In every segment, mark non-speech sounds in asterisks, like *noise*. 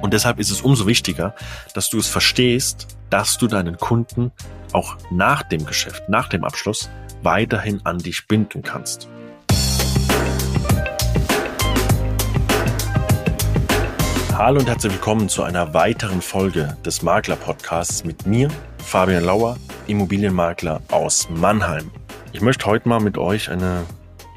Und deshalb ist es umso wichtiger, dass du es verstehst, dass du deinen Kunden auch nach dem Geschäft, nach dem Abschluss weiterhin an dich binden kannst. Hallo und herzlich willkommen zu einer weiteren Folge des Makler Podcasts mit mir, Fabian Lauer, Immobilienmakler aus Mannheim. Ich möchte heute mal mit euch eine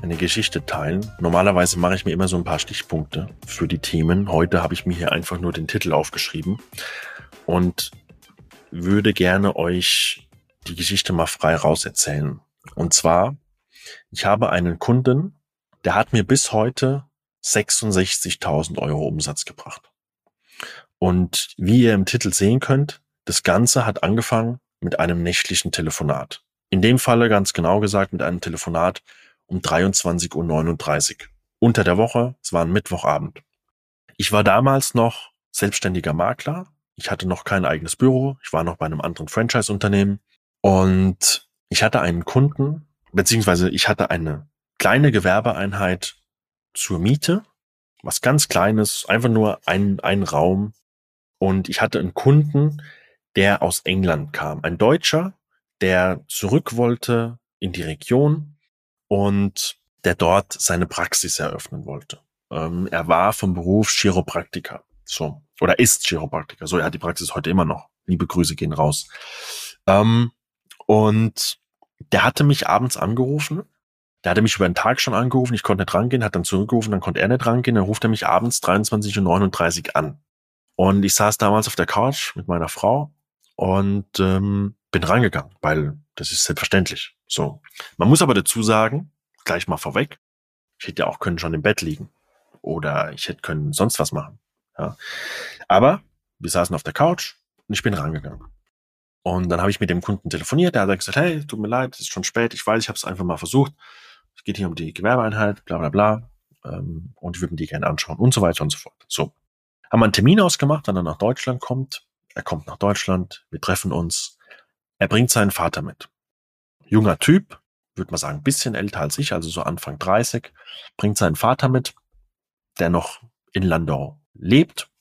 eine Geschichte teilen. Normalerweise mache ich mir immer so ein paar Stichpunkte für die Themen. Heute habe ich mir hier einfach nur den Titel aufgeschrieben und würde gerne euch die Geschichte mal frei rauserzählen. Und zwar, ich habe einen Kunden, der hat mir bis heute 66.000 Euro Umsatz gebracht. Und wie ihr im Titel sehen könnt, das Ganze hat angefangen mit einem nächtlichen Telefonat. In dem Falle ganz genau gesagt mit einem Telefonat um 23.39 Uhr. Unter der Woche, es war ein Mittwochabend. Ich war damals noch selbstständiger Makler. Ich hatte noch kein eigenes Büro. Ich war noch bei einem anderen Franchise-Unternehmen. Und ich hatte einen Kunden, beziehungsweise ich hatte eine kleine Gewerbeeinheit zur Miete. Was ganz Kleines, einfach nur ein, ein Raum. Und ich hatte einen Kunden, der aus England kam. Ein Deutscher, der zurück wollte in die Region und der dort seine Praxis eröffnen wollte. Ähm, er war vom Beruf Chiropraktiker. So. Oder ist Chiropraktiker. So, er hat die Praxis heute immer noch. Liebe Grüße gehen raus. Ähm, und der hatte mich abends angerufen. Der hatte mich über den Tag schon angerufen. Ich konnte nicht rangehen, hat dann zurückgerufen, dann konnte er nicht rangehen. Dann ruft er mich abends 23.39 Uhr an. Und ich saß damals auf der Couch mit meiner Frau und ähm, bin rangegangen, weil das ist selbstverständlich. So. Man muss aber dazu sagen, gleich mal vorweg, ich hätte ja auch können schon im Bett liegen. Oder ich hätte können sonst was machen. Ja. Aber wir saßen auf der Couch und ich bin rangegangen. Und dann habe ich mit dem Kunden telefoniert. Der hat gesagt, hey, tut mir leid, es ist schon spät. Ich weiß, ich habe es einfach mal versucht. Es geht hier um die Gewerbeeinheit, bla bla bla. Ähm, und ich würde mir die gerne anschauen und so weiter und so fort. So. Haben wir einen Termin ausgemacht, wenn er nach Deutschland kommt. Er kommt nach Deutschland, wir treffen uns. Er bringt seinen Vater mit. Junger Typ, würde man sagen, bisschen älter als ich, also so Anfang 30, bringt seinen Vater mit, der noch in Landau lebt.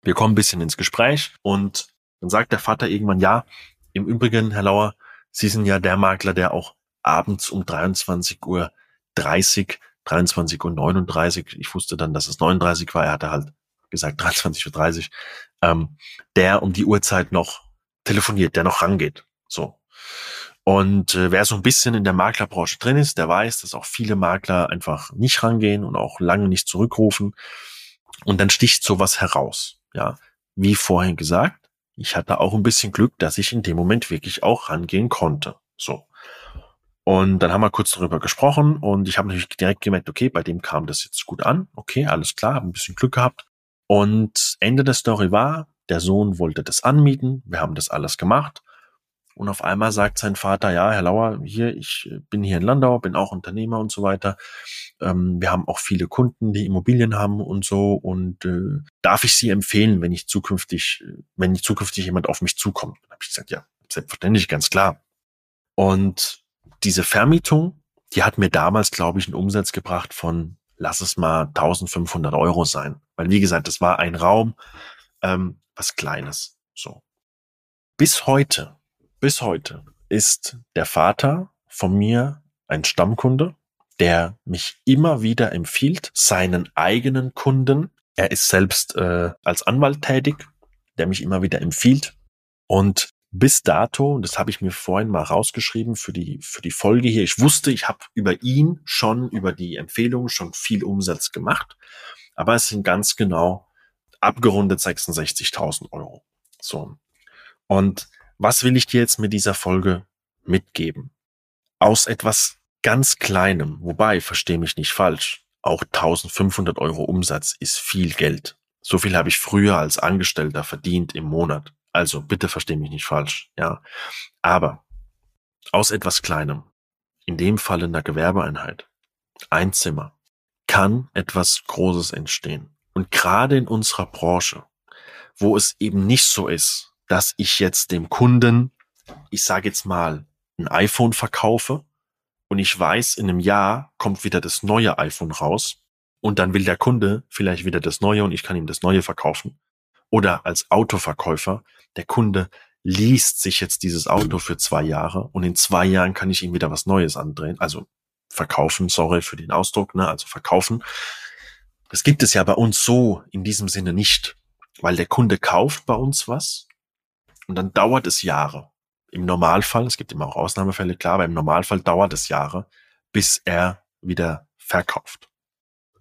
Wir kommen ein bisschen ins Gespräch und dann sagt der Vater irgendwann, ja, im Übrigen, Herr Lauer, Sie sind ja der Makler, der auch abends um 23 Uhr 30, 23 Uhr 39, ich wusste dann, dass es 39 war, er hatte halt gesagt *laughs* 23.30 Uhr, ähm, der um die Uhrzeit noch telefoniert, der noch rangeht. So. Und äh, wer so ein bisschen in der Maklerbranche drin ist, der weiß, dass auch viele Makler einfach nicht rangehen und auch lange nicht zurückrufen. Und dann sticht sowas heraus. Ja, wie vorhin gesagt, ich hatte auch ein bisschen Glück, dass ich in dem Moment wirklich auch rangehen konnte. So. Und dann haben wir kurz darüber gesprochen und ich habe natürlich direkt gemerkt, okay, bei dem kam das jetzt gut an. Okay, alles klar, habe ein bisschen Glück gehabt. Und Ende der Story war, der Sohn wollte das anmieten. Wir haben das alles gemacht. Und auf einmal sagt sein Vater, ja, Herr Lauer, hier, ich bin hier in Landau, bin auch Unternehmer und so weiter. Ähm, wir haben auch viele Kunden, die Immobilien haben und so. Und äh, darf ich Sie empfehlen, wenn ich zukünftig, wenn ich zukünftig jemand auf mich zukommt? Dann habe ich gesagt, ja, selbstverständlich, ganz klar. Und diese Vermietung, die hat mir damals, glaube ich, einen Umsatz gebracht von, lass es mal 1500 Euro sein. Weil, wie gesagt, das war ein Raum, ähm, was Kleines. So. Bis heute bis heute ist der Vater von mir ein Stammkunde, der mich immer wieder empfiehlt, seinen eigenen Kunden. Er ist selbst äh, als Anwalt tätig, der mich immer wieder empfiehlt. Und bis dato, das habe ich mir vorhin mal rausgeschrieben für die, für die Folge hier, ich wusste, ich habe über ihn schon, über die Empfehlung schon viel Umsatz gemacht, aber es sind ganz genau abgerundet 66.000 Euro. So. Und was will ich dir jetzt mit dieser Folge mitgeben? Aus etwas ganz Kleinem, wobei, versteh mich nicht falsch, auch 1500 Euro Umsatz ist viel Geld. So viel habe ich früher als Angestellter verdient im Monat. Also bitte versteh mich nicht falsch, ja. Aber aus etwas Kleinem, in dem Fall in der Gewerbeeinheit, ein Zimmer, kann etwas Großes entstehen. Und gerade in unserer Branche, wo es eben nicht so ist, dass ich jetzt dem Kunden, ich sage jetzt mal, ein iPhone verkaufe und ich weiß, in einem Jahr kommt wieder das neue iPhone raus und dann will der Kunde vielleicht wieder das neue und ich kann ihm das neue verkaufen. Oder als Autoverkäufer, der Kunde liest sich jetzt dieses Auto für zwei Jahre und in zwei Jahren kann ich ihm wieder was Neues andrehen. Also verkaufen, sorry für den Ausdruck, ne? also verkaufen. Das gibt es ja bei uns so in diesem Sinne nicht, weil der Kunde kauft bei uns was und dann dauert es Jahre. Im Normalfall, es gibt immer auch Ausnahmefälle, klar, aber im Normalfall dauert es Jahre, bis er wieder verkauft.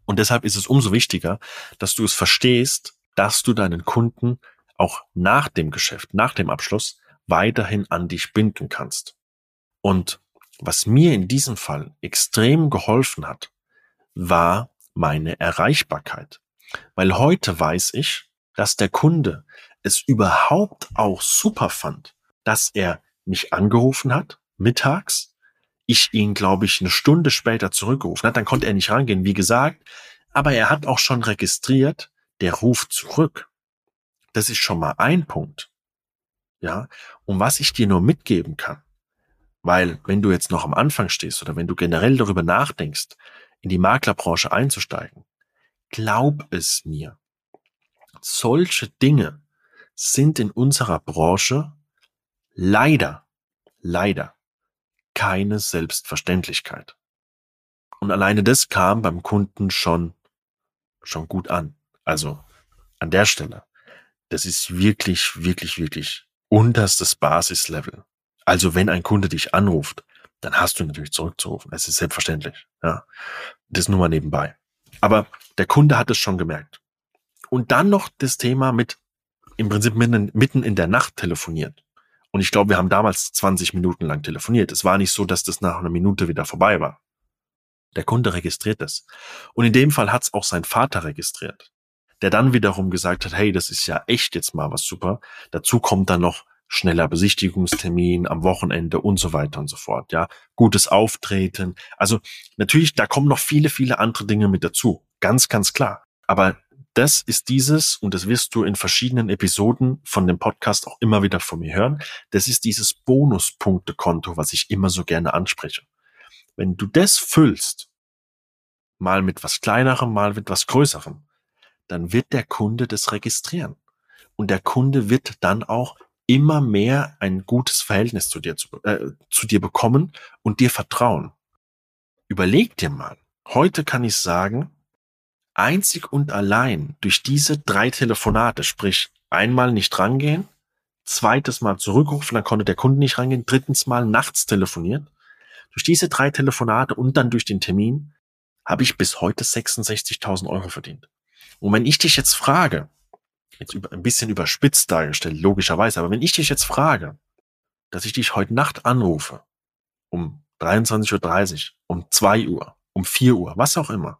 Und deshalb ist es umso wichtiger, dass du es verstehst, dass du deinen Kunden auch nach dem Geschäft, nach dem Abschluss weiterhin an dich binden kannst. Und was mir in diesem Fall extrem geholfen hat, war meine Erreichbarkeit. Weil heute weiß ich, dass der Kunde es überhaupt auch super fand, dass er mich angerufen hat, mittags, ich ihn, glaube ich, eine Stunde später zurückgerufen hat, dann konnte er nicht rangehen, wie gesagt, aber er hat auch schon registriert, der ruft zurück. Das ist schon mal ein Punkt. Ja, und was ich dir nur mitgeben kann, weil wenn du jetzt noch am Anfang stehst oder wenn du generell darüber nachdenkst, in die Maklerbranche einzusteigen, glaub es mir. Solche Dinge sind in unserer Branche leider, leider keine Selbstverständlichkeit. Und alleine das kam beim Kunden schon, schon gut an. Also an der Stelle. Das ist wirklich, wirklich, wirklich unterstes Basislevel. Also wenn ein Kunde dich anruft, dann hast du natürlich zurückzurufen. Es ist selbstverständlich. Ja, das nur mal nebenbei. Aber der Kunde hat es schon gemerkt. Und dann noch das Thema mit im Prinzip mitten, mitten in der Nacht telefoniert. Und ich glaube, wir haben damals 20 Minuten lang telefoniert. Es war nicht so, dass das nach einer Minute wieder vorbei war. Der Kunde registriert es. Und in dem Fall hat es auch sein Vater registriert, der dann wiederum gesagt hat, hey, das ist ja echt jetzt mal was super. Dazu kommt dann noch schneller Besichtigungstermin am Wochenende und so weiter und so fort. Ja, gutes Auftreten. Also natürlich, da kommen noch viele, viele andere Dinge mit dazu. Ganz, ganz klar. Aber das ist dieses, und das wirst du in verschiedenen Episoden von dem Podcast auch immer wieder von mir hören, das ist dieses Bonuspunktekonto, was ich immer so gerne anspreche. Wenn du das füllst, mal mit was kleinerem, mal mit was größerem, dann wird der Kunde das registrieren. Und der Kunde wird dann auch immer mehr ein gutes Verhältnis zu dir, zu, äh, zu dir bekommen und dir vertrauen. Überleg dir mal, heute kann ich sagen, einzig und allein durch diese drei Telefonate, sprich einmal nicht rangehen, zweites Mal zurückrufen, dann konnte der Kunde nicht rangehen, drittens Mal nachts telefoniert. Durch diese drei Telefonate und dann durch den Termin habe ich bis heute 66.000 Euro verdient. Und wenn ich dich jetzt frage, jetzt ein bisschen überspitzt dargestellt, logischerweise, aber wenn ich dich jetzt frage, dass ich dich heute Nacht anrufe, um 23.30 Uhr, um 2 Uhr, um 4 Uhr, was auch immer,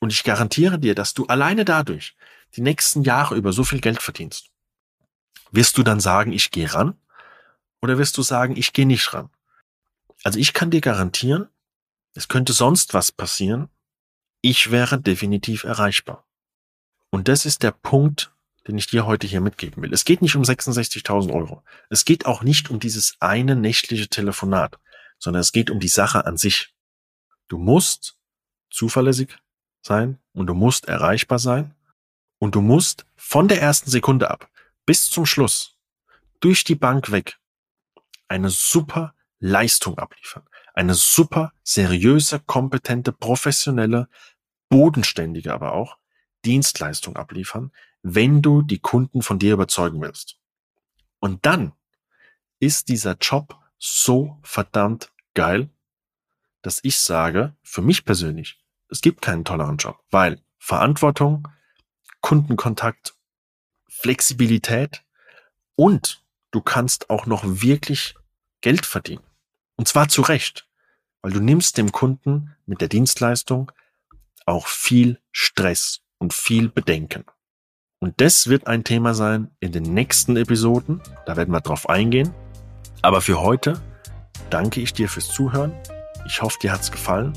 und ich garantiere dir, dass du alleine dadurch die nächsten Jahre über so viel Geld verdienst. Wirst du dann sagen, ich gehe ran? Oder wirst du sagen, ich gehe nicht ran? Also ich kann dir garantieren, es könnte sonst was passieren. Ich wäre definitiv erreichbar. Und das ist der Punkt, den ich dir heute hier mitgeben will. Es geht nicht um 66.000 Euro. Es geht auch nicht um dieses eine nächtliche Telefonat, sondern es geht um die Sache an sich. Du musst zuverlässig sein und du musst erreichbar sein und du musst von der ersten Sekunde ab bis zum Schluss durch die Bank weg eine super Leistung abliefern. Eine super seriöse, kompetente, professionelle, bodenständige aber auch Dienstleistung abliefern, wenn du die Kunden von dir überzeugen willst. Und dann ist dieser Job so verdammt geil, dass ich sage, für mich persönlich, es gibt keinen tolleren Job, weil Verantwortung, Kundenkontakt, Flexibilität und du kannst auch noch wirklich Geld verdienen. Und zwar zu Recht, weil du nimmst dem Kunden mit der Dienstleistung auch viel Stress und viel Bedenken. Und das wird ein Thema sein in den nächsten Episoden. Da werden wir drauf eingehen. Aber für heute danke ich dir fürs Zuhören. Ich hoffe, dir hat's gefallen